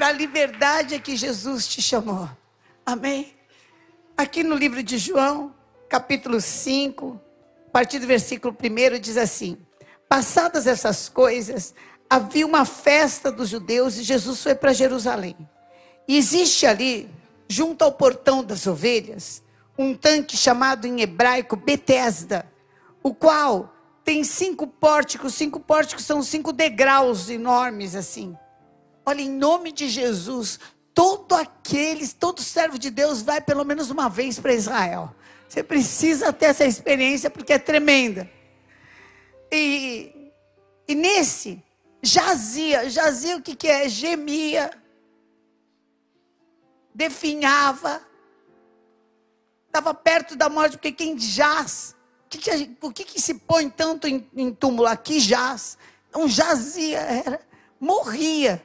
para a liberdade que Jesus te chamou. Amém? Aqui no livro de João, capítulo 5, a partir do versículo 1, diz assim: Passadas essas coisas, havia uma festa dos judeus e Jesus foi para Jerusalém. E existe ali, junto ao portão das ovelhas, um tanque chamado em hebraico Betesda, o qual tem cinco pórticos, cinco pórticos são cinco degraus enormes assim. Olha, em nome de Jesus, todo aqueles, todo servo de Deus vai pelo menos uma vez para Israel. Você precisa ter essa experiência porque é tremenda. E, e nesse jazia, jazia o que, que é? Gemia, definhava, estava perto da morte, porque quem jaz que que, por que, que se põe tanto em, em túmulo? Aqui jaz. Então jazia, era, morria,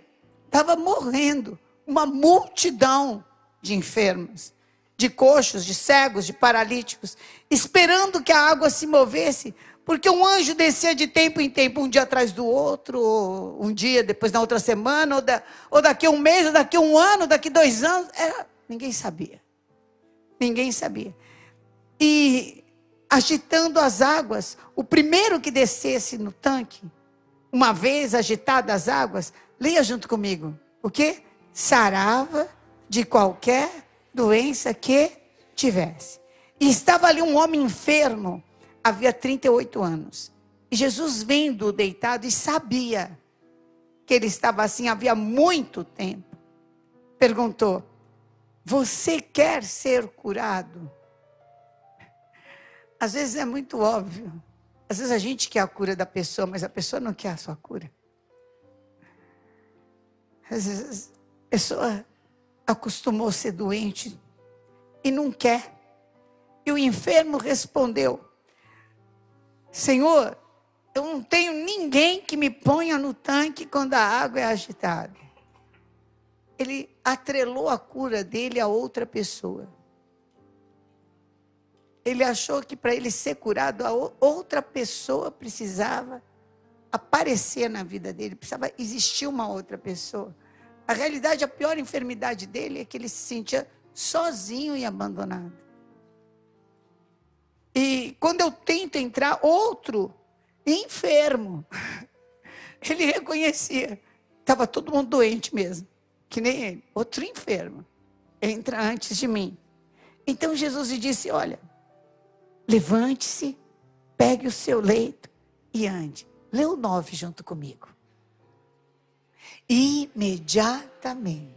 estava morrendo. Uma multidão de enfermos, de coxos, de cegos, de paralíticos, esperando que a água se movesse, porque um anjo descia de tempo em tempo, um dia atrás do outro, um dia, depois na outra semana, ou, da, ou daqui a um mês, ou daqui a um ano, daqui a dois anos. Era, ninguém sabia. Ninguém sabia. E agitando as águas. O primeiro que descesse no tanque, uma vez agitadas as águas, leia junto comigo. O que? Sarava de qualquer doença que tivesse. E estava ali um homem enfermo, havia 38 anos. E Jesus vendo deitado e sabia que ele estava assim havia muito tempo. Perguntou: Você quer ser curado? Às vezes é muito óbvio. Às vezes a gente quer a cura da pessoa, mas a pessoa não quer a sua cura. Às vezes a pessoa acostumou a ser doente e não quer. E o enfermo respondeu: Senhor, eu não tenho ninguém que me ponha no tanque quando a água é agitada. Ele atrelou a cura dele a outra pessoa ele achou que para ele ser curado, a outra pessoa precisava aparecer na vida dele, precisava existir uma outra pessoa. A realidade, a pior enfermidade dele é que ele se sentia sozinho e abandonado. E quando eu tento entrar, outro enfermo, ele reconhecia, estava todo mundo doente mesmo, que nem ele, outro enfermo, entra antes de mim. Então Jesus lhe disse: Olha, Levante-se, pegue o seu leito e ande. Lê o 9 junto comigo. Imediatamente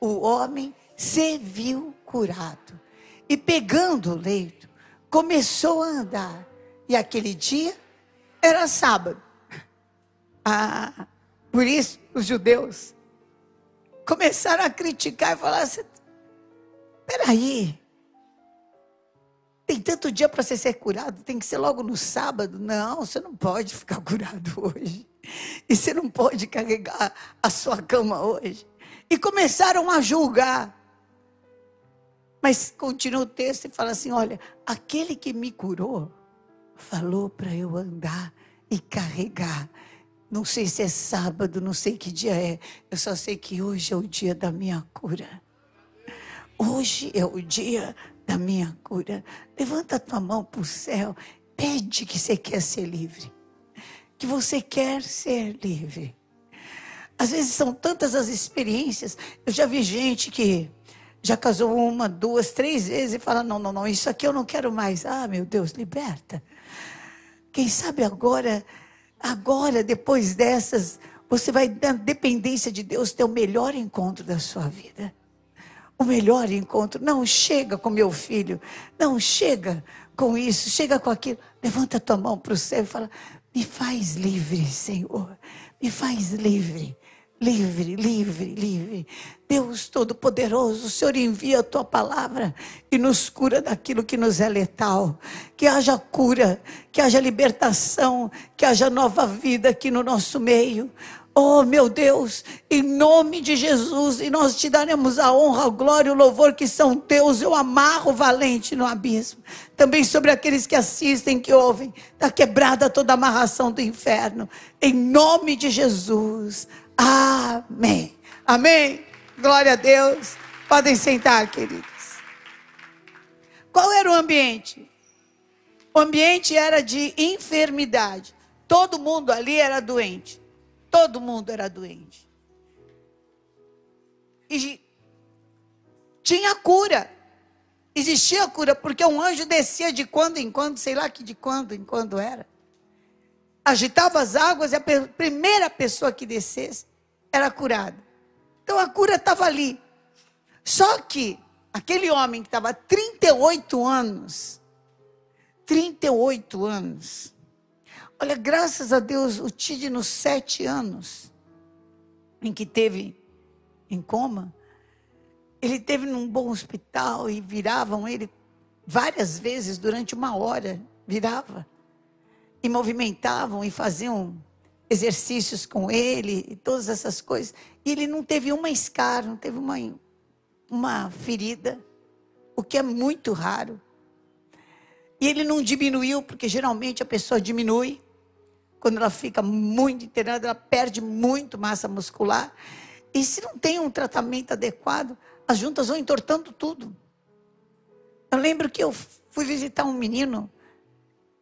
o homem se viu curado e, pegando o leito, começou a andar. E aquele dia era sábado. Ah, por isso os judeus começaram a criticar e falar assim: peraí, tem tanto dia para você ser curado, tem que ser logo no sábado. Não, você não pode ficar curado hoje. E você não pode carregar a sua cama hoje. E começaram a julgar. Mas continua o texto e fala assim: olha, aquele que me curou falou para eu andar e carregar. Não sei se é sábado, não sei que dia é. Eu só sei que hoje é o dia da minha cura. Hoje é o dia da minha cura. Levanta a tua mão para o céu. Pede que você quer ser livre. Que você quer ser livre. Às vezes são tantas as experiências. Eu já vi gente que já casou uma, duas, três vezes e fala: não, não, não, isso aqui eu não quero mais. Ah, meu Deus, liberta. Quem sabe agora, agora, depois dessas, você vai, na dependência de Deus, ter o melhor encontro da sua vida o melhor encontro. Não chega com meu filho, não chega com isso, chega com aquilo. Levanta tua mão para o céu e fala: Me faz livre, Senhor, me faz livre. Livre, livre, livre. Deus Todo-Poderoso, o Senhor envia a tua palavra e nos cura daquilo que nos é letal. Que haja cura, que haja libertação, que haja nova vida aqui no nosso meio. Oh, meu Deus, em nome de Jesus, e nós te daremos a honra, a glória e o louvor que são teus. Eu amarro valente no abismo. Também sobre aqueles que assistem, que ouvem, está quebrada toda a amarração do inferno. Em nome de Jesus. Amém. Amém. Glória a Deus. Podem sentar, queridos. Qual era o ambiente? O ambiente era de enfermidade. Todo mundo ali era doente. Todo mundo era doente. E tinha cura. Existia cura, porque um anjo descia de quando em quando, sei lá que de quando em quando era. Agitava as águas e a primeira pessoa que descesse era curada. Então a cura estava ali. Só que aquele homem que estava 38 anos, 38 anos, olha, graças a Deus, o Tid nos sete anos em que teve em coma, ele teve num bom hospital e viravam ele várias vezes durante uma hora, virava. E movimentavam e faziam exercícios com ele e todas essas coisas. E ele não teve uma escar, não teve uma, uma ferida, o que é muito raro. E ele não diminuiu, porque geralmente a pessoa diminui. Quando ela fica muito internada, ela perde muito massa muscular. E se não tem um tratamento adequado, as juntas vão entortando tudo. Eu lembro que eu fui visitar um menino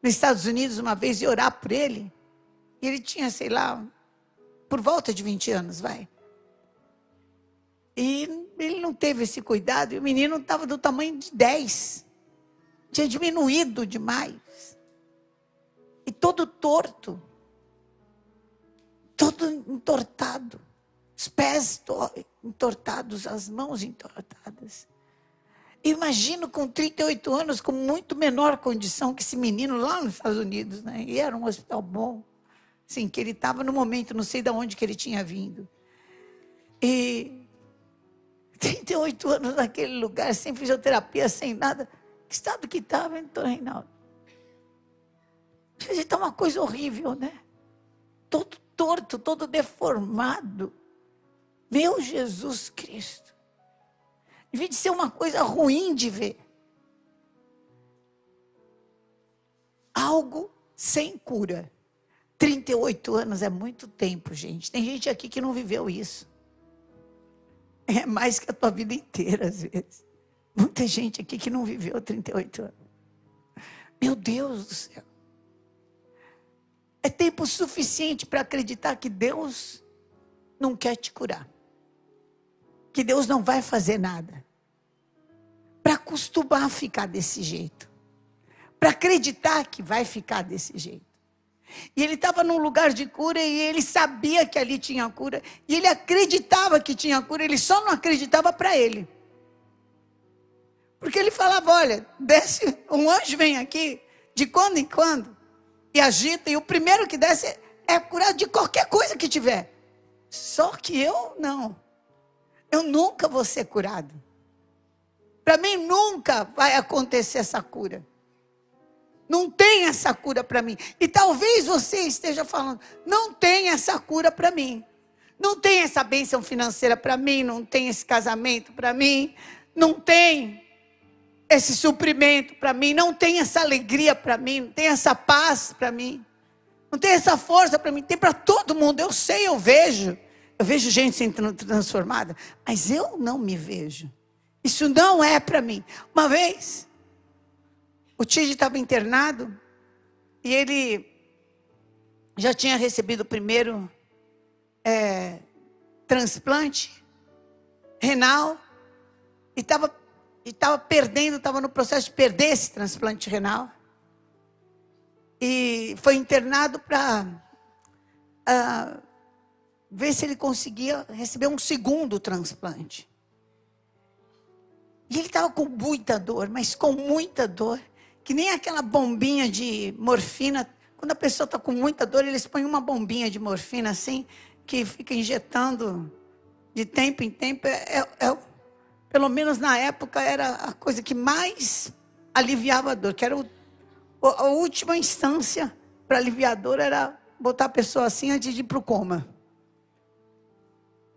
nos Estados Unidos uma vez e orar por ele. E ele tinha, sei lá, por volta de 20 anos, vai. E ele não teve esse cuidado. E o menino estava do tamanho de 10. Tinha diminuído demais. E todo torto. Todo entortado. Os pés entortados, as mãos entortadas. Imagino com 38 anos, com muito menor condição que esse menino lá nos Estados Unidos, né? E era um hospital bom. Sim, que ele estava no momento, não sei de onde que ele tinha vindo. E 38 anos naquele lugar, sem fisioterapia, sem nada. Que estado que estava, então, Reinaldo? Está uma coisa horrível, né? Todo torto, todo deformado. Meu Jesus Cristo. Devia de ser uma coisa ruim de ver. Algo sem cura. 38 anos é muito tempo, gente. Tem gente aqui que não viveu isso. É mais que a tua vida inteira, às vezes. Muita gente aqui que não viveu 38 anos. Meu Deus do céu. É tempo suficiente para acreditar que Deus não quer te curar que Deus não vai fazer nada. Para acostumar a ficar desse jeito. Para acreditar que vai ficar desse jeito. E ele estava num lugar de cura e ele sabia que ali tinha cura. E ele acreditava que tinha cura, ele só não acreditava para ele. Porque ele falava: olha, desce, um anjo vem aqui, de quando em quando, e agita, e o primeiro que desce é curado de qualquer coisa que tiver. Só que eu não eu nunca vou ser curado. Para mim nunca vai acontecer essa cura. Não tem essa cura para mim. E talvez você esteja falando, não tem essa cura para mim. Não tem essa bênção financeira para mim, não tem esse casamento para mim, não tem esse suprimento para mim, não tem essa alegria para mim, não tem essa paz para mim, não tem essa força para mim, tem para todo mundo. Eu sei, eu vejo. Eu vejo gente sendo transformada, mas eu não me vejo. Isso não é para mim. Uma vez, o Tid estava internado e ele já tinha recebido o primeiro é, transplante renal e estava e estava perdendo, estava no processo de perder esse transplante renal. E foi internado para uh, ah, ver se ele conseguia receber um segundo transplante. E ele estava com muita dor, mas com muita dor, que nem aquela bombinha de morfina. Quando a pessoa está com muita dor, eles põem uma bombinha de morfina assim, que fica injetando de tempo em tempo. É, é, é pelo menos na época, era a coisa que mais aliviava a dor, que era o, a última instância para aliviar a dor, era botar a pessoa assim antes de ir para o coma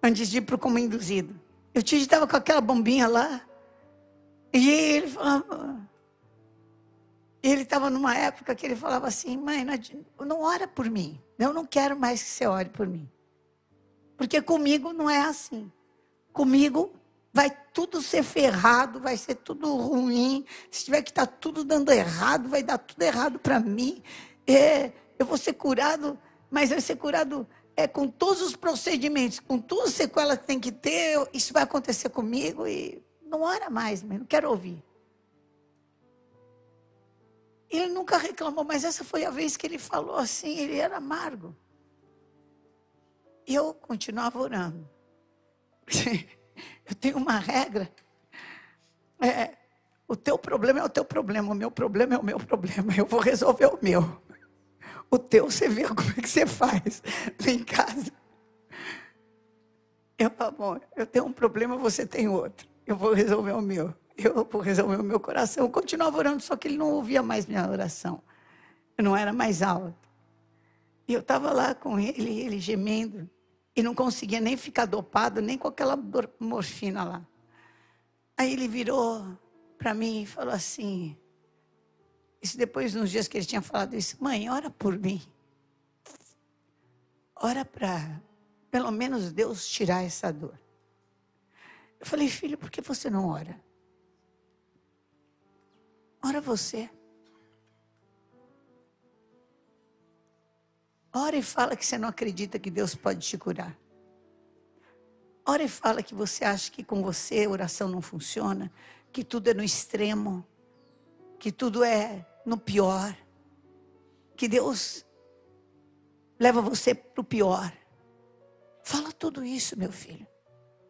antes de ir para o coma induzido. Eu tinha estava com aquela bombinha lá. E ele falava. Ele estava numa época que ele falava assim: mãe, não, não ora por mim. Eu não quero mais que você ore por mim. Porque comigo não é assim. comigo vai tudo ser ferrado, vai ser tudo ruim. Se tiver que estar tá tudo dando errado, vai dar tudo errado para mim. É, eu vou ser curado, mas vai ser curado é, com todos os procedimentos, com todas as sequelas que tem que ter. Eu, isso vai acontecer comigo e não ora mais, não quero ouvir. Ele nunca reclamou, mas essa foi a vez que ele falou assim, ele era amargo. E eu continuava orando. Eu tenho uma regra. É, o teu problema é o teu problema, o meu problema é o meu problema. Eu vou resolver o meu. O teu você vê como é que você faz lá em casa. Eu, amor, eu tenho um problema, você tem outro. Eu vou resolver o meu. Eu vou resolver o meu coração. Eu continuava orando, só que ele não ouvia mais minha oração. Eu não era mais alto. E eu estava lá com ele, ele gemendo. E não conseguia nem ficar dopado, nem com aquela morfina lá. Aí ele virou para mim e falou assim: Isso depois, nos dias que ele tinha falado isso, mãe, ora por mim. Ora para, pelo menos, Deus tirar essa dor. Eu falei, filho, por que você não ora? Ora você. Ora e fala que você não acredita que Deus pode te curar. Ora e fala que você acha que com você a oração não funciona, que tudo é no extremo, que tudo é no pior, que Deus leva você para o pior. Fala tudo isso, meu filho.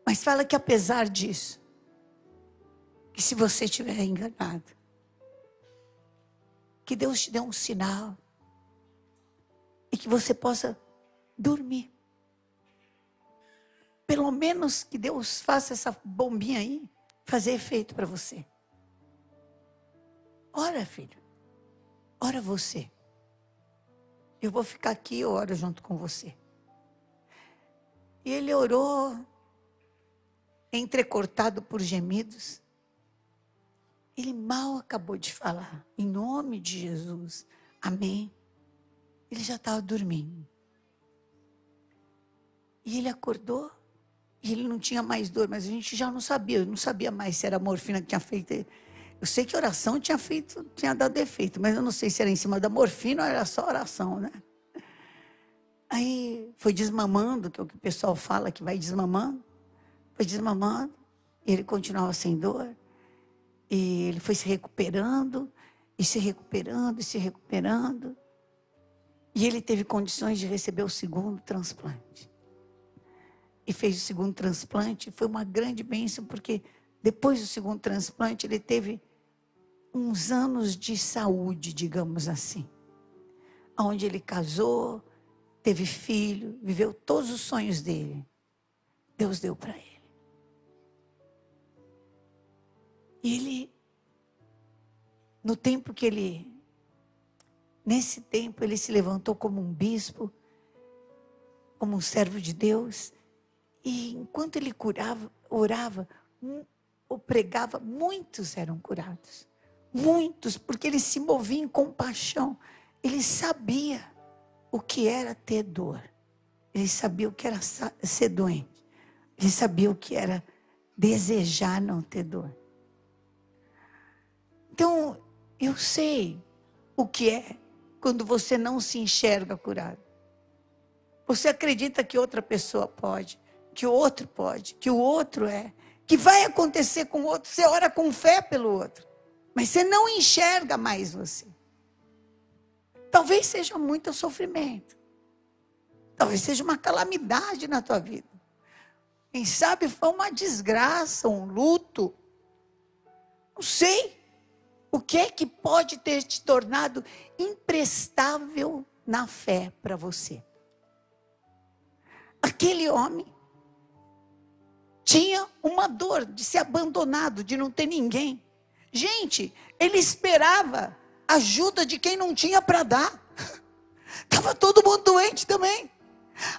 Mas fala que apesar disso, que se você estiver enganado, que Deus te dê um sinal, e que você possa dormir. Pelo menos que Deus faça essa bombinha aí fazer efeito para você. Ora, filho. Ora você. Eu vou ficar aqui, eu oro junto com você. E ele orou, entrecortado por gemidos. Ele mal acabou de falar. Em nome de Jesus. Amém. Ele já estava dormindo. E ele acordou e ele não tinha mais dor, mas a gente já não sabia, eu não sabia mais se era a morfina que tinha feito. Eu sei que oração tinha feito, tinha dado efeito, mas eu não sei se era em cima da morfina ou era só oração, né? Aí foi desmamando, que é o que o pessoal fala que vai desmamando. Foi desmamando, e ele continuava sem dor. E ele foi se recuperando, e se recuperando, e se recuperando. E ele teve condições de receber o segundo transplante. E fez o segundo transplante. Foi uma grande bênção, porque depois do segundo transplante, ele teve uns anos de saúde, digamos assim. Onde ele casou, teve filho, viveu todos os sonhos dele. Deus deu para ele. E ele, no tempo que ele Nesse tempo, ele se levantou como um bispo, como um servo de Deus. E enquanto ele curava, orava, ou pregava, muitos eram curados. Muitos, porque ele se movia em compaixão. Ele sabia o que era ter dor. Ele sabia o que era ser doente. Ele sabia o que era desejar não ter dor. Então, eu sei o que é quando você não se enxerga curado. Você acredita que outra pessoa pode, que o outro pode, que o outro é, que vai acontecer com o outro. Você ora com fé pelo outro, mas você não enxerga mais você. Talvez seja muito sofrimento. Talvez seja uma calamidade na tua vida. Quem sabe foi uma desgraça, um luto. Não sei. O que é que pode ter te tornado imprestável na fé para você? Aquele homem tinha uma dor de ser abandonado, de não ter ninguém. Gente, ele esperava ajuda de quem não tinha para dar. Estava todo mundo doente também.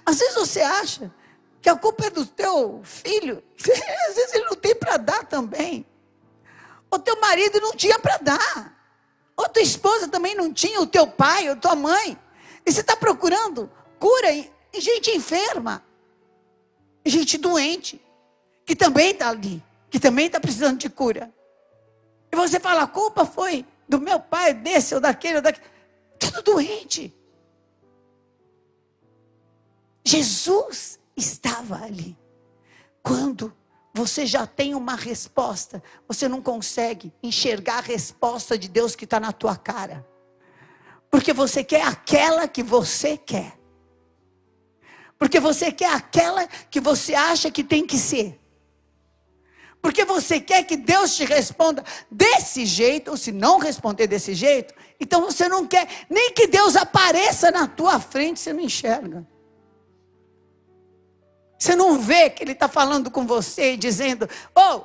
Às vezes você acha que a culpa é do teu filho, às vezes ele não tem para dar também. O teu marido não tinha para dar. Ou tua esposa também não tinha, o teu pai, ou tua mãe. E você está procurando cura em gente enferma, gente doente, que também está ali, que também está precisando de cura. E você fala, a culpa foi do meu pai, desse ou daquele ou daquele. Tudo doente. Jesus estava ali. Quando você já tem uma resposta, você não consegue enxergar a resposta de Deus que está na tua cara. Porque você quer aquela que você quer. Porque você quer aquela que você acha que tem que ser. Porque você quer que Deus te responda desse jeito, ou se não responder desse jeito, então você não quer nem que Deus apareça na tua frente, você não enxerga. Você não vê que Ele está falando com você e dizendo: Oh,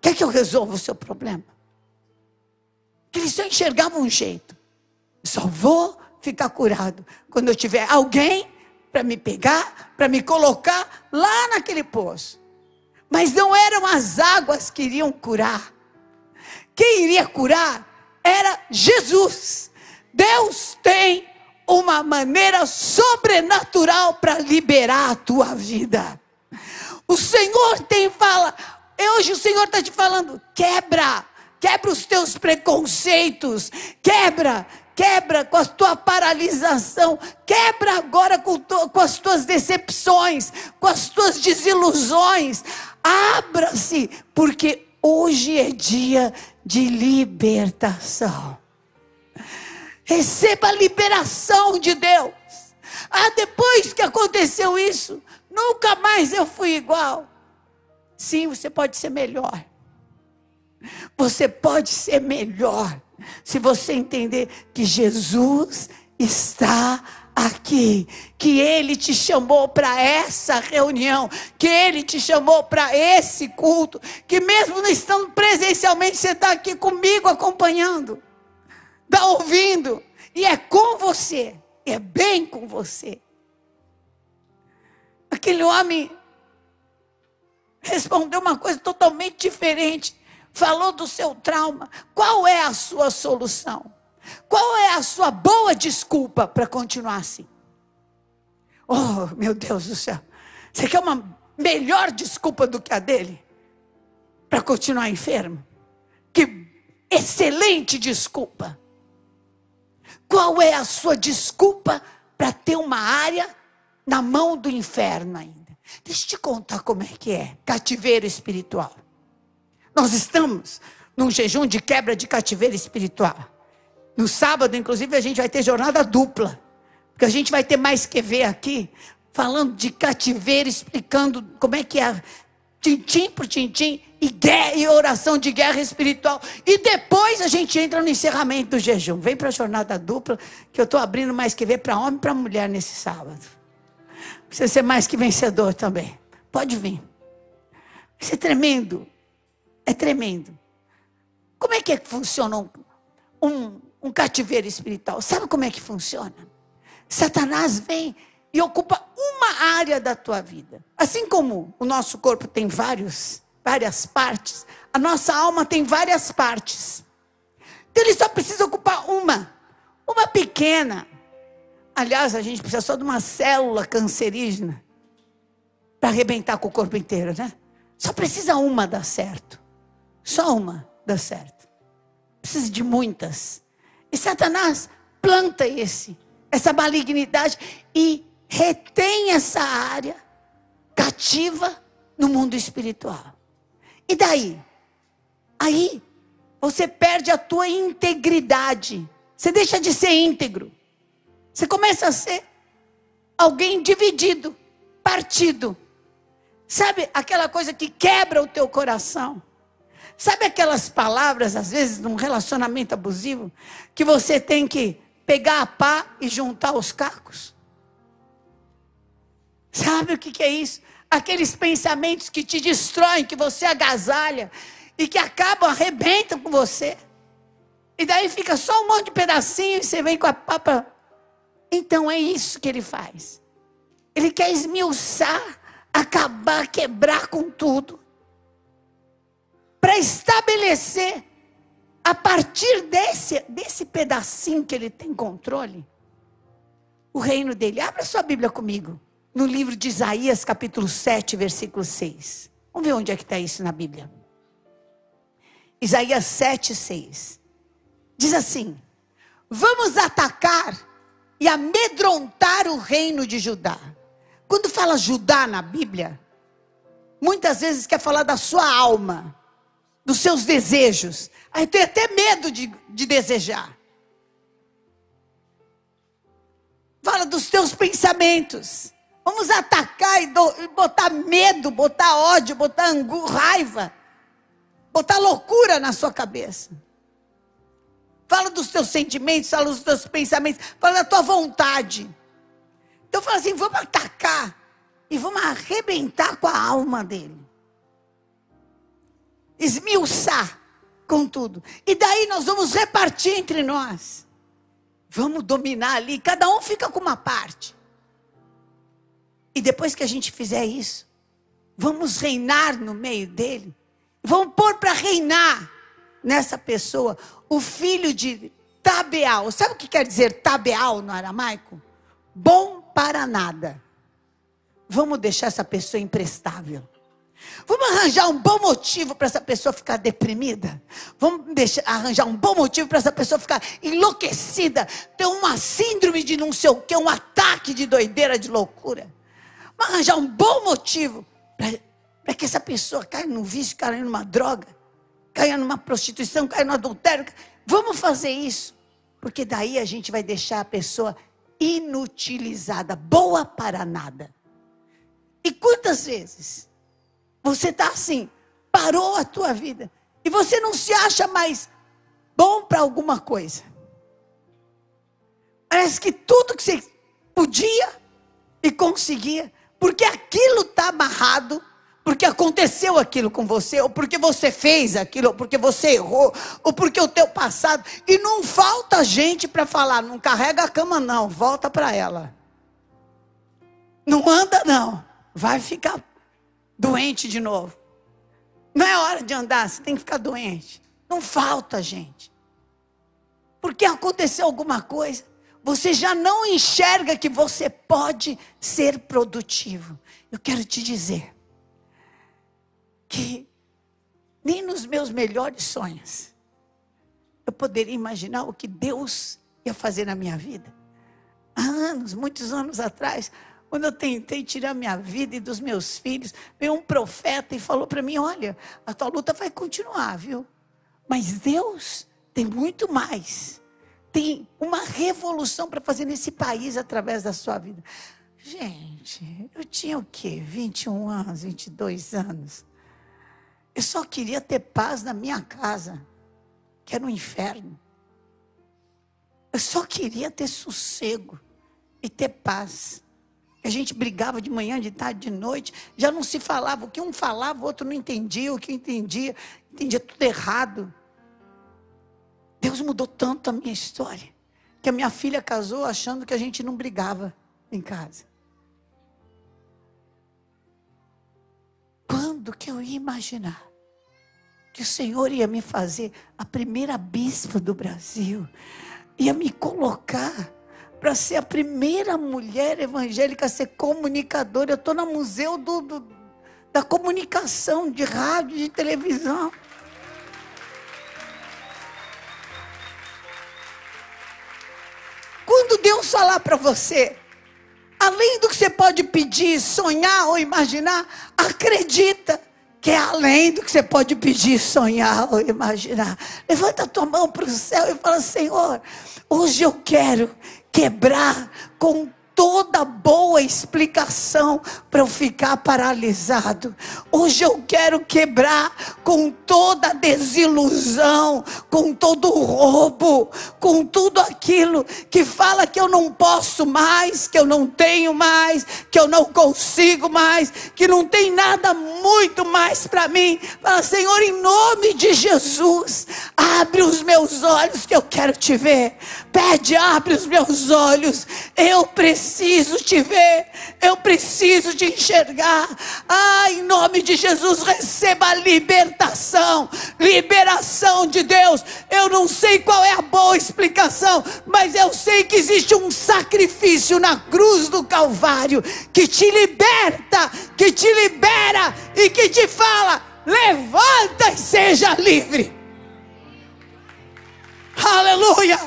quer que eu resolva o seu problema? Que ele só enxergava um jeito. Só vou ficar curado quando eu tiver alguém para me pegar, para me colocar lá naquele poço. Mas não eram as águas que iriam curar. Quem iria curar era Jesus. Deus tem uma maneira sobrenatural para liberar a tua vida. O Senhor tem fala, hoje o Senhor está te falando, quebra, quebra os teus preconceitos, quebra, quebra com a tua paralisação, quebra agora com, to, com as tuas decepções, com as tuas desilusões, abra-se, porque hoje é dia de libertação. Receba a liberação de Deus. Ah, depois que aconteceu isso, nunca mais eu fui igual. Sim, você pode ser melhor. Você pode ser melhor se você entender que Jesus está aqui, que Ele te chamou para essa reunião, que Ele te chamou para esse culto, que mesmo não estando presencialmente, você está aqui comigo acompanhando, está ouvindo, e é com você, é bem com você. Aquele homem respondeu uma coisa totalmente diferente. Falou do seu trauma. Qual é a sua solução? Qual é a sua boa desculpa para continuar assim? Oh, meu Deus do céu. Você quer uma melhor desculpa do que a dele? Para continuar enfermo? Que excelente desculpa. Qual é a sua desculpa para ter uma área na mão do inferno ainda? Deixa eu te contar como é que é cativeiro espiritual. Nós estamos num jejum de quebra de cativeiro espiritual. No sábado, inclusive, a gente vai ter jornada dupla. Porque a gente vai ter mais que ver aqui, falando de cativeiro, explicando como é que é tintim por tintim, e, guerra, e oração de guerra espiritual. E depois a gente entra no encerramento do jejum. Vem para a jornada dupla, que eu estou abrindo mais que ver para homem e para mulher nesse sábado. Precisa ser mais que vencedor também. Pode vir. Isso é tremendo. É tremendo. Como é que, funciona um, um, um cativeiro espiritual. Sabe como é que funciona? Satanás vem e ocupa uma área da tua vida. Assim como o nosso corpo tem vários, várias partes, a nossa alma tem várias partes. Então ele só precisa ocupar uma, uma pequena. Aliás, a gente precisa só de uma célula cancerígena para arrebentar com o corpo inteiro, né? Só precisa uma dar certo. Só uma dar certo. Precisa de muitas. E Satanás planta esse, essa malignidade e retém essa área cativa no mundo espiritual. E daí? Aí você perde a tua integridade. Você deixa de ser íntegro. Você começa a ser alguém dividido, partido. Sabe aquela coisa que quebra o teu coração? Sabe aquelas palavras, às vezes, num relacionamento abusivo, que você tem que pegar a pá e juntar os cacos? Sabe o que, que é isso? Aqueles pensamentos que te destroem, que você agasalha e que acabam, arrebentam com você. E daí fica só um monte de pedacinho e você vem com a papa. Então é isso que ele faz. Ele quer esmiuçar, acabar, quebrar com tudo para estabelecer, a partir desse, desse pedacinho que ele tem controle, o reino dele. Abra sua Bíblia comigo, no livro de Isaías, capítulo 7, versículo 6. Vamos ver onde é que está isso na Bíblia. Isaías 7, 6. Diz assim: Vamos atacar e amedrontar o reino de Judá. Quando fala Judá na Bíblia, muitas vezes quer falar da sua alma, dos seus desejos. Aí tem até medo de, de desejar. Fala dos teus pensamentos. Vamos atacar e, do, e botar medo, botar ódio, botar angu, raiva, botar loucura na sua cabeça. Fala dos teus sentimentos, fala dos teus pensamentos, fala da tua vontade. Então fala assim: vamos atacar e vamos arrebentar com a alma dele. Esmiuçar com tudo. E daí nós vamos repartir entre nós. Vamos dominar ali, cada um fica com uma parte. E depois que a gente fizer isso, vamos reinar no meio dele. Vamos pôr para reinar nessa pessoa o filho de Tabeal. Sabe o que quer dizer Tabeal no aramaico? Bom para nada. Vamos deixar essa pessoa imprestável. Vamos arranjar um bom motivo para essa pessoa ficar deprimida. Vamos deixar, arranjar um bom motivo para essa pessoa ficar enlouquecida, ter uma síndrome de não sei o que, um ataque de doideira, de loucura. Arranjar um bom motivo para que essa pessoa caia num vício, caia numa droga, caia numa prostituição, caia no adultério. Vamos fazer isso, porque daí a gente vai deixar a pessoa inutilizada, boa para nada. E quantas vezes você está assim, parou a tua vida. E você não se acha mais bom para alguma coisa. Parece que tudo que você podia e conseguia, porque aquilo está amarrado, porque aconteceu aquilo com você, ou porque você fez aquilo, ou porque você errou, ou porque o teu passado. E não falta gente para falar, não carrega a cama não, volta para ela. Não anda não, vai ficar doente de novo. Não é hora de andar, você tem que ficar doente. Não falta, gente. Porque aconteceu alguma coisa, você já não enxerga que você pode ser produtivo. Eu quero te dizer que nem nos meus melhores sonhos eu poderia imaginar o que Deus ia fazer na minha vida. Há anos, muitos anos atrás, quando eu tentei tirar minha vida e dos meus filhos, veio um profeta e falou para mim: Olha, a tua luta vai continuar, viu? Mas Deus tem muito mais. Tem uma revolução para fazer nesse país através da sua vida. Gente, eu tinha o quê? 21 anos, 22 anos. Eu só queria ter paz na minha casa, que era um inferno. Eu só queria ter sossego e ter paz. A gente brigava de manhã, de tarde, de noite, já não se falava. O que um falava, o outro não entendia. O que entendia, entendia tudo errado. Deus mudou tanto a minha história, que a minha filha casou achando que a gente não brigava em casa. Quando que eu ia imaginar que o Senhor ia me fazer a primeira bispa do Brasil, ia me colocar para ser a primeira mulher evangélica a ser comunicadora. Eu estou no Museu do, do, da Comunicação, de rádio, de televisão. Quando Deus falar para você, além do que você pode pedir, sonhar ou imaginar, acredita que é além do que você pode pedir, sonhar ou imaginar. Levanta a tua mão para o céu e fala: Senhor, hoje eu quero quebrar com toda boa explicação para eu ficar paralisado. Hoje eu quero quebrar com toda desilusão, com todo roubo, com tudo aquilo que fala que eu não posso mais, que eu não tenho mais, que eu não consigo mais, que não tem nada muito mais para mim. Fala, Senhor, em nome de Jesus, abre os meus olhos que eu quero te ver. Pede, abre os meus olhos. Eu preciso preciso te ver, eu preciso te enxergar. Ah, em nome de Jesus, receba a libertação, liberação de Deus. Eu não sei qual é a boa explicação, mas eu sei que existe um sacrifício na cruz do Calvário que te liberta, que te libera e que te fala: levanta e seja livre. Aleluia!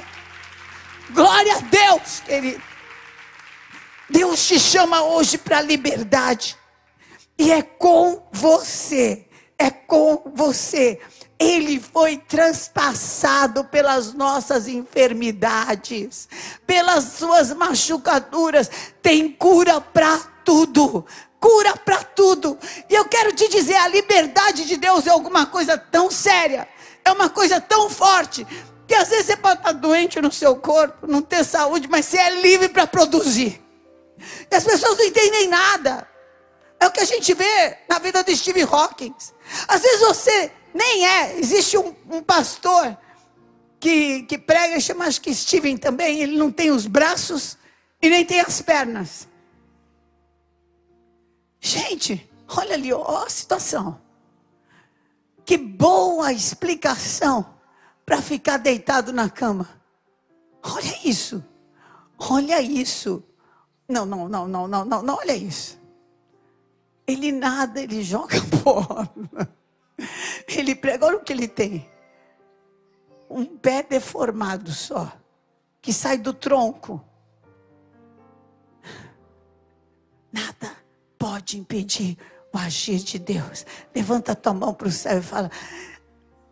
Glória a Deus, querido. Deus te chama hoje para a liberdade. E é com você. É com você. Ele foi transpassado pelas nossas enfermidades, pelas suas machucaduras. Tem cura para tudo. Cura para tudo. E eu quero te dizer: a liberdade de Deus é alguma coisa tão séria, é uma coisa tão forte, que às vezes você pode estar doente no seu corpo, não ter saúde, mas você é livre para produzir. E as pessoas não entendem nada. É o que a gente vê na vida de Steve Hawkins. Às vezes você nem é. Existe um, um pastor que, que prega, chama acho que Steven também. Ele não tem os braços e nem tem as pernas. Gente, olha ali, ó a situação. Que boa explicação para ficar deitado na cama. Olha isso. Olha isso. Não, não, não, não, não, não, não olha isso. Ele nada, ele joga bola. Ele prega, olha o que ele tem. Um pé deformado só, que sai do tronco. Nada pode impedir o agir de Deus. Levanta tua mão para o céu e fala: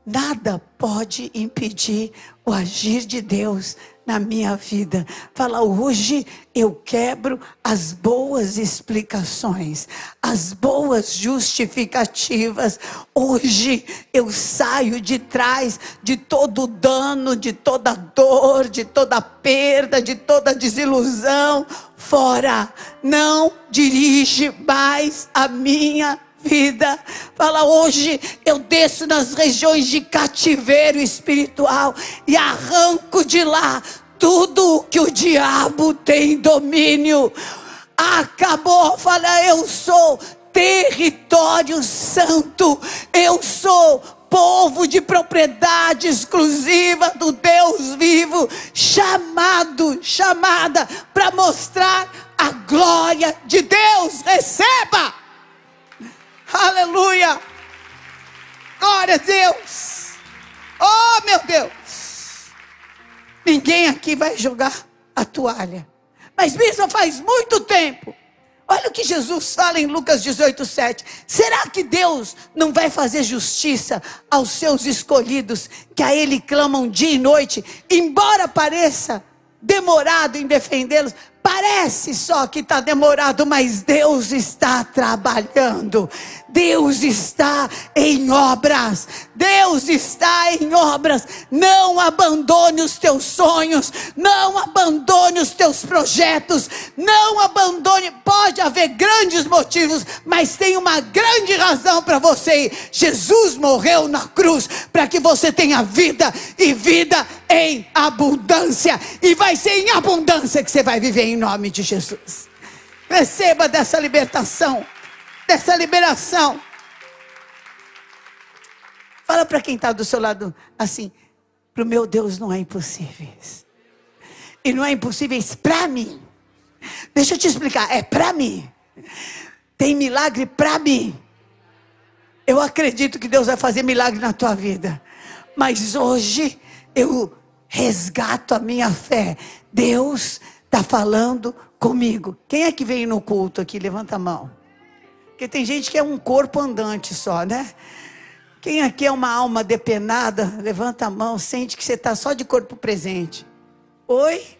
Nada pode impedir o agir de Deus na minha vida. Fala, hoje eu quebro as boas explicações, as boas justificativas. Hoje eu saio de trás de todo dano, de toda dor, de toda perda, de toda desilusão. Fora, não dirige mais a minha vida. Fala, hoje eu desço nas regiões de cativeiro espiritual e arranco de lá tudo que o diabo tem domínio. Acabou, fala, eu sou território santo, eu sou povo de propriedade exclusiva do Deus vivo, chamado, chamada para mostrar a glória de Deus. Receba! Aleluia! Glória a Deus! Oh, meu Deus! Ninguém aqui vai jogar a toalha. Mas isso faz muito tempo. Olha o que Jesus fala em Lucas 18, 7. Será que Deus não vai fazer justiça aos seus escolhidos, que a Ele clamam dia e noite, embora pareça demorado em defendê-los? Parece só que está demorado, mas Deus está trabalhando. Deus está em obras. Deus está em obras. Não abandone os teus sonhos. Não abandone os teus projetos. Não abandone. Pode haver grandes motivos, mas tem uma grande razão para você ir. Jesus morreu na cruz para que você tenha vida e vida em abundância. E vai ser em abundância que você vai viver em nome de Jesus. Receba dessa libertação dessa liberação. Fala para quem está do seu lado assim: para o meu Deus não é impossíveis. E não é impossíveis para mim. Deixa eu te explicar: é para mim. Tem milagre para mim. Eu acredito que Deus vai fazer milagre na tua vida. Mas hoje eu resgato a minha fé. Deus está falando comigo. Quem é que veio no culto aqui? Levanta a mão. Porque tem gente que é um corpo andante só, né? Quem aqui é uma alma depenada, levanta a mão, sente que você está só de corpo presente. Oi?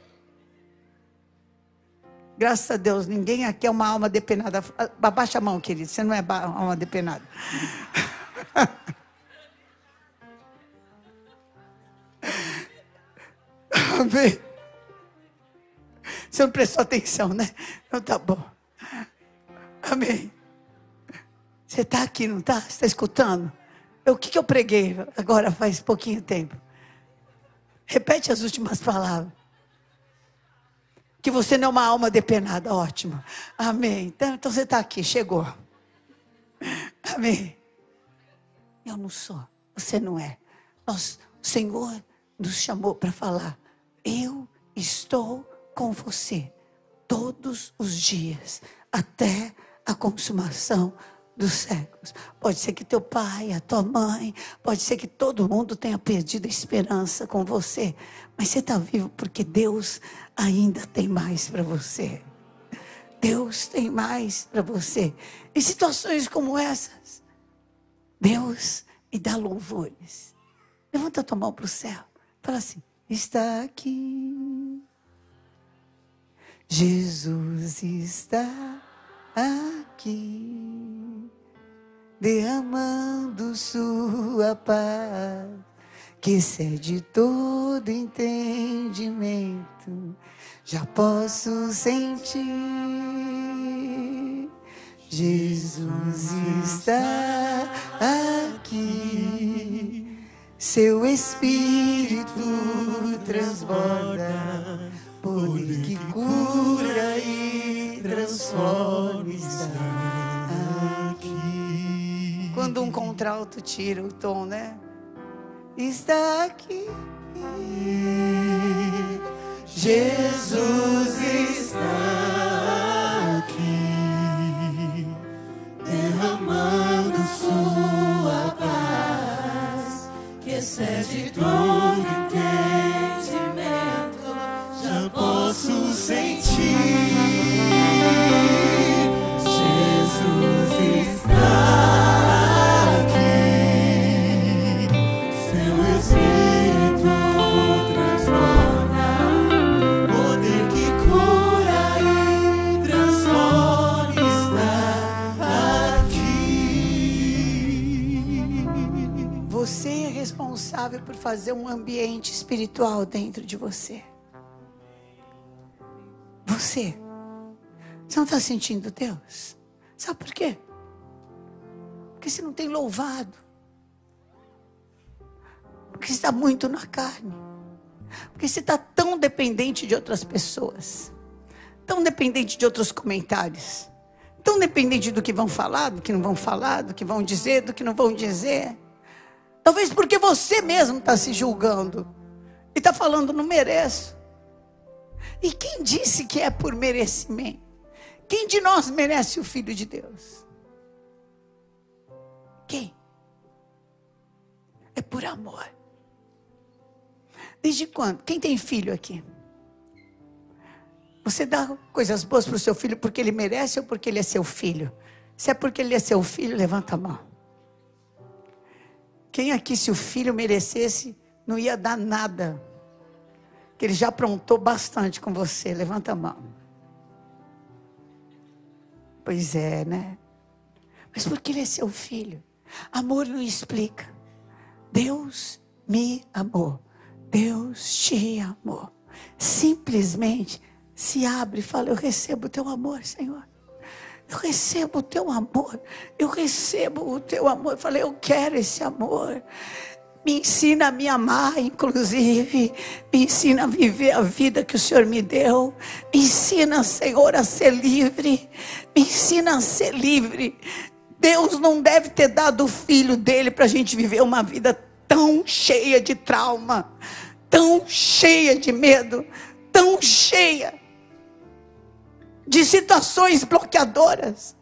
Graças a Deus, ninguém aqui é uma alma depenada. Abaixa a mão, querido, você não é alma depenada. Amém. Você não prestou atenção, né? Então tá bom. Amém. Você está aqui, não está? Você está escutando? O que, que eu preguei agora faz pouquinho tempo? Repete as últimas palavras. Que você não é uma alma depenada. Ótimo. Amém. Então, então você está aqui, chegou. Amém. Eu não sou. Você não é. Nós, o Senhor nos chamou para falar. Eu estou com você todos os dias, até a consumação dos séculos. Pode ser que teu pai, a tua mãe, pode ser que todo mundo tenha perdido a esperança com você, mas você está vivo porque Deus ainda tem mais para você. Deus tem mais para você. Em situações como essas, Deus e dá louvores. Levanta tua mão para o céu. Fala assim: está aqui. Jesus está aqui, derramando sua paz, que excede todo entendimento. Já posso sentir. Jesus está aqui, seu Espírito transborda, poder que cura e transforma. Quando um contralto tira o tom, né? Está aqui. Jesus está fazer um ambiente espiritual dentro de você. Você. Você não está sentindo Deus? Sabe por quê? Porque você não tem louvado. Porque você está muito na carne. Porque você está tão dependente de outras pessoas. Tão dependente de outros comentários. Tão dependente do que vão falar, do que não vão falar, do que vão dizer, do que não vão dizer. Talvez porque você mesmo está se julgando. E está falando, não mereço. E quem disse que é por merecimento? Quem de nós merece o Filho de Deus? Quem? É por amor. Desde quando? Quem tem filho aqui? Você dá coisas boas para o seu filho porque ele merece ou porque ele é seu filho? Se é porque ele é seu filho, levanta a mão. Quem aqui, se o filho merecesse, não ia dar nada? Que ele já aprontou bastante com você. Levanta a mão. Pois é, né? Mas porque ele é seu filho. Amor não explica. Deus me amou. Deus te amou. Simplesmente se abre e fala: Eu recebo o teu amor, Senhor. Eu recebo o teu amor. Eu recebo o teu amor. Eu falei: Eu quero esse amor. Me ensina a me amar, inclusive. Me ensina a viver a vida que o Senhor me deu. Me ensina, Senhor, a ser livre. Me ensina a ser livre. Deus não deve ter dado o filho dele para a gente viver uma vida tão cheia de trauma, tão cheia de medo, tão cheia de situações bloqueadoras.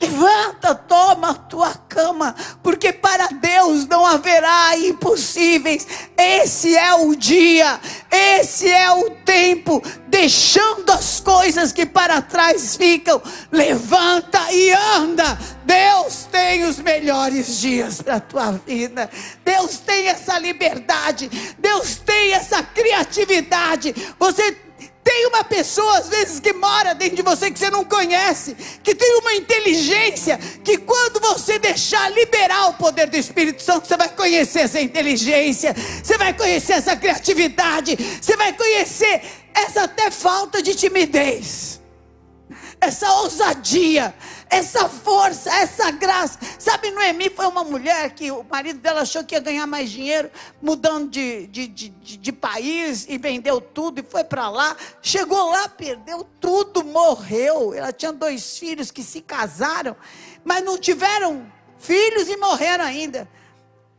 Levanta, toma a tua cama, porque para Deus não haverá impossíveis. Esse é o dia, esse é o tempo, deixando as coisas que para trás ficam. Levanta e anda. Deus tem os melhores dias para a tua vida. Deus tem essa liberdade, Deus tem essa criatividade. Você tem uma pessoa, às vezes, que mora dentro de você que você não conhece, que tem uma inteligência, que quando você deixar liberar o poder do Espírito Santo, você vai conhecer essa inteligência, você vai conhecer essa criatividade, você vai conhecer essa até falta de timidez, essa ousadia, essa força, essa graça. Sabe, Noemi foi uma mulher que o marido dela achou que ia ganhar mais dinheiro, mudando de, de, de, de, de país e vendeu tudo e foi para lá. Chegou lá, perdeu tudo, morreu. Ela tinha dois filhos que se casaram, mas não tiveram filhos e morreram ainda.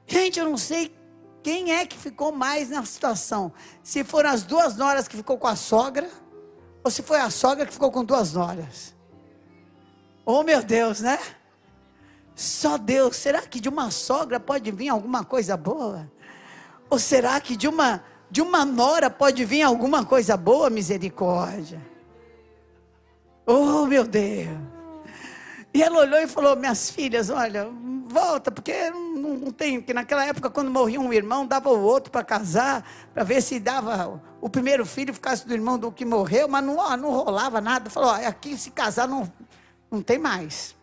Gente, eu não sei quem é que ficou mais na situação. Se foram as duas noras que ficou com a sogra, ou se foi a sogra que ficou com duas noras. Oh, meu Deus, né? Só Deus. Será que de uma sogra pode vir alguma coisa boa? Ou será que de uma de uma nora pode vir alguma coisa boa, misericórdia? Oh, meu Deus. E ela olhou e falou: Minhas filhas, olha, volta, porque não, tem. Porque naquela época, quando morria um irmão, dava o outro para casar, para ver se dava o primeiro filho ficasse do irmão do que morreu, mas não, não rolava nada. Falou: aqui se casar não, não tem mais.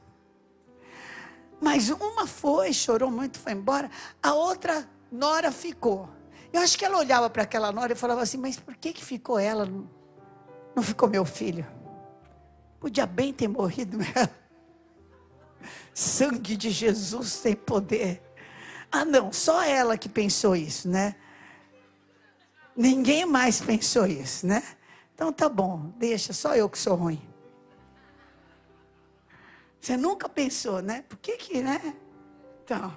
Mas uma foi, chorou muito, foi embora. A outra nora ficou. Eu acho que ela olhava para aquela nora e falava assim: Mas por que, que ficou ela? Não, ficou meu filho? Podia bem ter morrido ela. Sangue de Jesus tem poder. Ah, não, só ela que pensou isso, né? Ninguém mais pensou isso, né? Então tá bom, deixa, só eu que sou ruim. Você nunca pensou, né? Por que que, né? Então,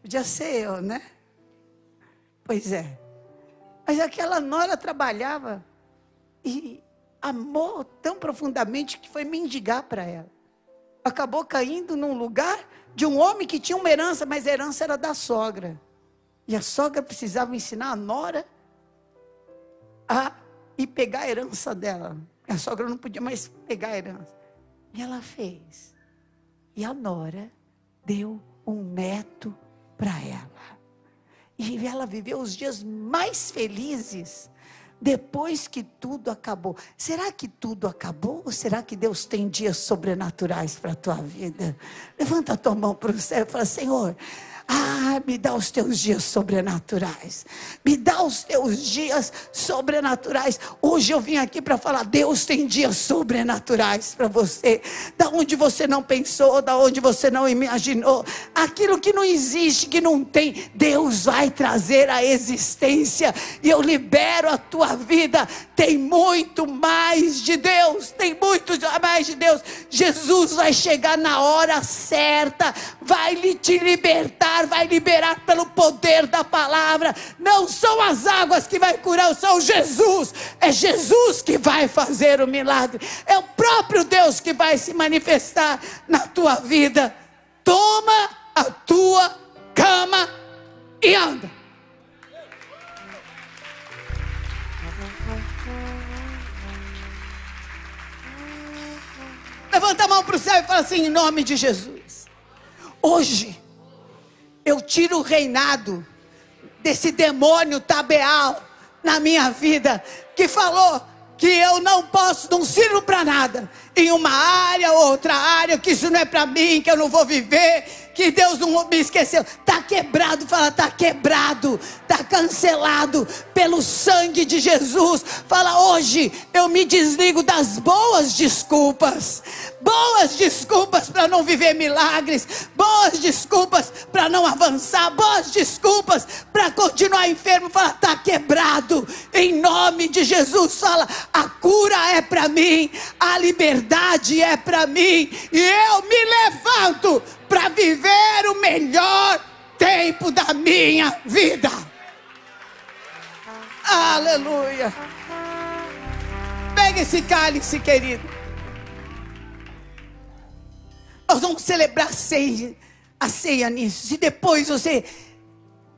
podia ser eu, né? Pois é. Mas aquela nora trabalhava e amou tão profundamente que foi mendigar para ela. Acabou caindo num lugar de um homem que tinha uma herança, mas a herança era da sogra. E a sogra precisava ensinar a nora a ir pegar a herança dela. A sogra não podia mais pegar a herança. E ela fez. E a nora deu um neto para ela. E ela viveu os dias mais felizes depois que tudo acabou. Será que tudo acabou? Ou será que Deus tem dias sobrenaturais para a tua vida? Levanta a tua mão para o céu e fala: Senhor, ah, me dá os teus dias sobrenaturais. Me dá os teus dias sobrenaturais. Hoje eu vim aqui para falar: Deus tem dias sobrenaturais para você. Da onde você não pensou, da onde você não imaginou. Aquilo que não existe, que não tem, Deus vai trazer a existência. E eu libero a tua vida. Tem muito mais de Deus. Tem muito mais de Deus. Jesus vai chegar na hora certa. Vai te libertar vai liberar pelo poder da palavra. Não são as águas que vai curar, são Jesus. É Jesus que vai fazer o milagre. É o próprio Deus que vai se manifestar na tua vida. Toma a tua cama e anda. Levanta a mão para o céu e fala assim: em nome de Jesus. Hoje eu tiro o reinado desse demônio tabeal na minha vida, que falou que eu não posso, não sirvo para nada, em uma área, outra área, que isso não é para mim, que eu não vou viver, que Deus não me esqueceu. Está quebrado, fala, está quebrado, cancelado pelo sangue de Jesus. Fala, hoje eu me desligo das boas desculpas, boas desculpas para não viver milagres, boas desculpas para não avançar, boas desculpas para continuar enfermo. Fala, está quebrado, em nome de Jesus. Fala, a cura é para mim, a liberdade é para mim, e eu me levanto para viver o melhor tempo da minha vida. Aleluia. Pega esse cálice, querido. Nós vamos celebrar a ceia, a ceia nisso. Se depois você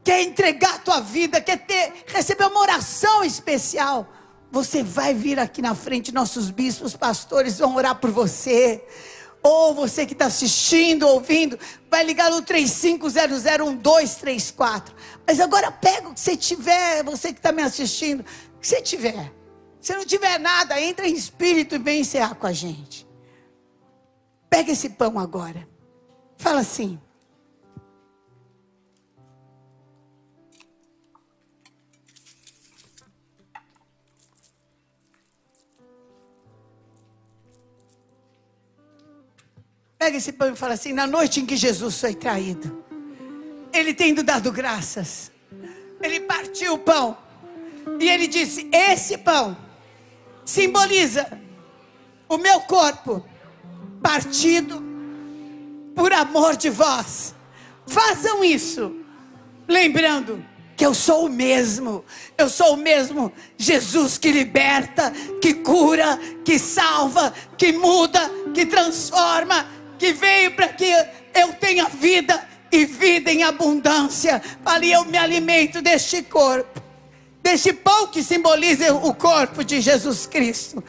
quer entregar a tua vida, quer ter, receber uma oração especial, você vai vir aqui na frente, nossos bispos, pastores vão orar por você. Ou você que está assistindo, ouvindo, vai ligar no 35001234. Mas agora pega o que você tiver, você que está me assistindo, o que você tiver. Se não tiver nada, entra em espírito e vem encerrar com a gente. Pega esse pão agora. Fala assim. Pega esse pão e fala assim: na noite em que Jesus foi traído, ele tendo dado graças, ele partiu o pão. E ele disse: Esse pão simboliza o meu corpo partido por amor de vós. Façam isso, lembrando que eu sou o mesmo, eu sou o mesmo Jesus que liberta, que cura, que salva, que muda, que transforma, que veio para que eu tenha vida e vida em abundância. Ali eu me alimento deste corpo, deste pão que simboliza o corpo de Jesus Cristo,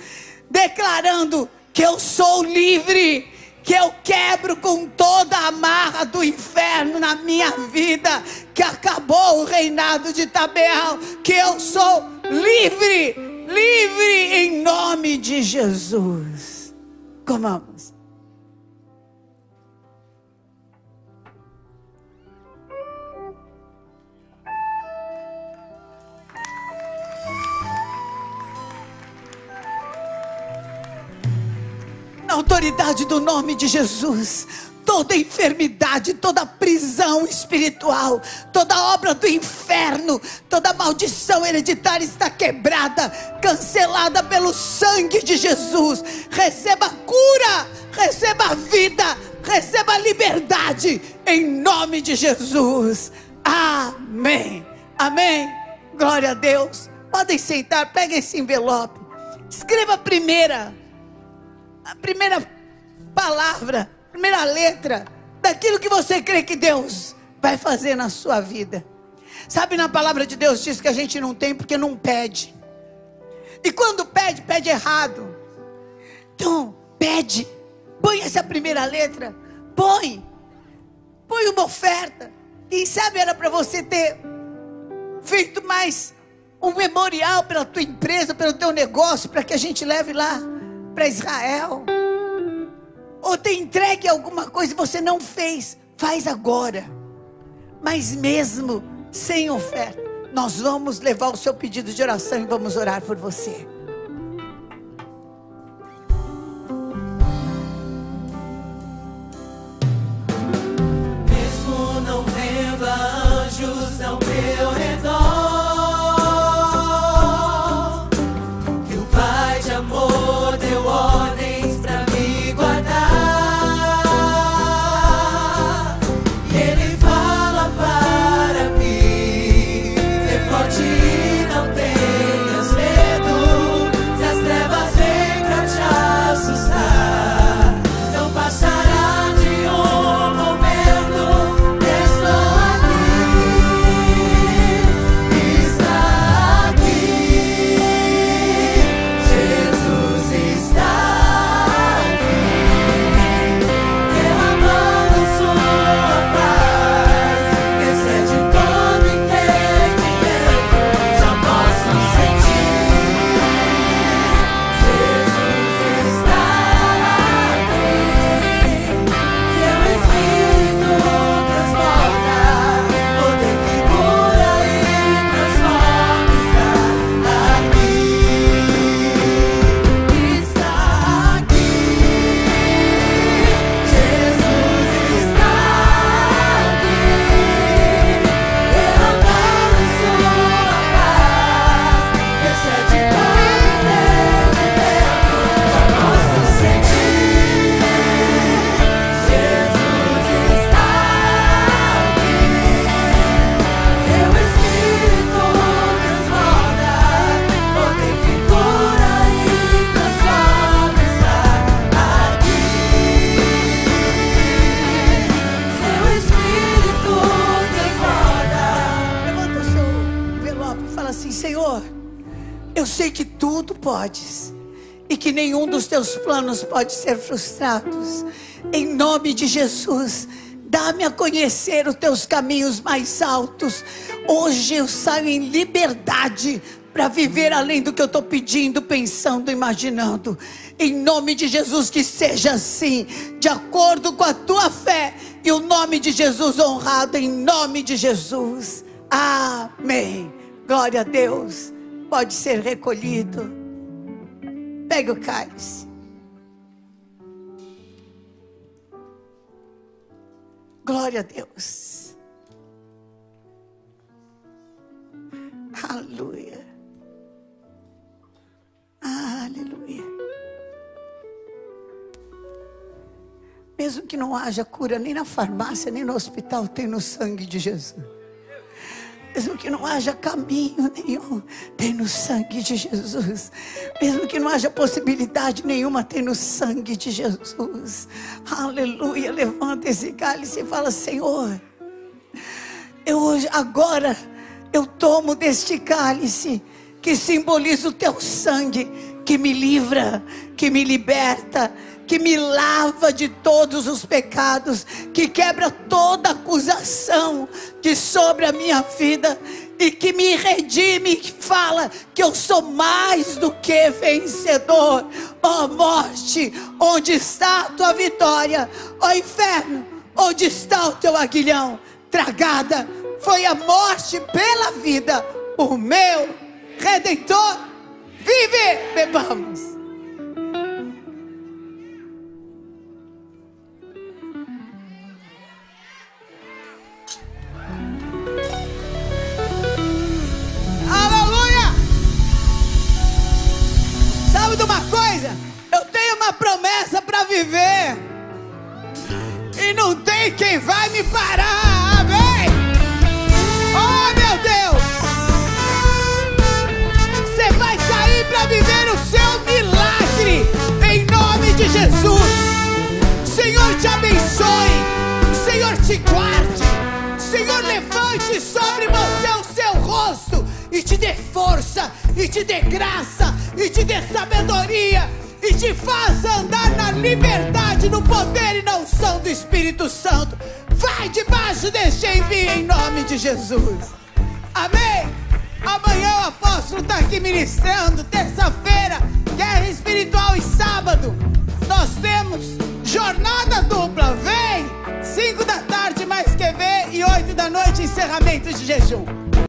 declarando que eu sou livre que eu quebro com toda a marra do inferno na minha vida, que acabou o reinado de Tabel, que eu sou livre, livre em nome de Jesus. Comamos. Na autoridade do nome de Jesus, toda enfermidade, toda prisão espiritual, toda obra do inferno, toda maldição hereditária está quebrada, cancelada pelo sangue de Jesus. Receba cura, receba vida, receba liberdade em nome de Jesus. Amém. Amém. Glória a Deus. Podem sentar, peguem esse envelope. Escreva a primeira a primeira palavra, a primeira letra daquilo que você crê que Deus vai fazer na sua vida. Sabe, na palavra de Deus diz que a gente não tem porque não pede. E quando pede, pede errado. Então, pede. Põe essa primeira letra. Põe. Põe uma oferta. Quem sabe era para você ter feito mais um memorial pela tua empresa, pelo teu negócio, para que a gente leve lá para Israel, ou tem entregue alguma coisa e você não fez, faz agora. Mas mesmo sem oferta, nós vamos levar o seu pedido de oração e vamos orar por você. Mesmo não vendo anjos ao meu teus planos podem ser frustrados. Em nome de Jesus, dá-me a conhecer os teus caminhos mais altos. Hoje eu saio em liberdade para viver além do que eu estou pedindo, pensando, imaginando. Em nome de Jesus, que seja assim, de acordo com a tua fé, e o nome de Jesus honrado, em nome de Jesus. Amém. Glória a Deus. Pode ser recolhido. Pega o cálice. Glória a Deus. Aleluia. Aleluia. Mesmo que não haja cura nem na farmácia, nem no hospital, tem no sangue de Jesus. Mesmo que não haja caminho nenhum, tem no sangue de Jesus. Mesmo que não haja possibilidade nenhuma, tem no sangue de Jesus. Aleluia. Levanta esse cálice e fala: Senhor, eu hoje, agora, eu tomo deste cálice que simboliza o teu sangue, que me livra, que me liberta que me lava de todos os pecados, que quebra toda acusação de sobre a minha vida e que me redime, que fala que eu sou mais do que vencedor. Ó oh, morte, onde está a tua vitória? Ó oh, inferno, onde está o teu aguilhão? Tragada foi a morte pela vida, o meu redentor vive. Bebamos. Quem vai me parar. Amém? Oh, meu Deus! Você vai sair para viver o seu milagre. Em nome de Jesus. Senhor te abençoe. Senhor te guarde. Senhor levante sobre você o seu rosto e te dê força, e te dê graça, e te dê sabedoria e te faça andar na liberdade, no poder e na unção do Espírito Santo. Vai debaixo deste envio em nome de Jesus. Amém. Amanhã o apóstolo está aqui ministrando. Terça-feira, guerra espiritual e sábado. Nós temos jornada dupla. Vem! Cinco da tarde, mais que ver, e oito da noite, encerramento de jejum.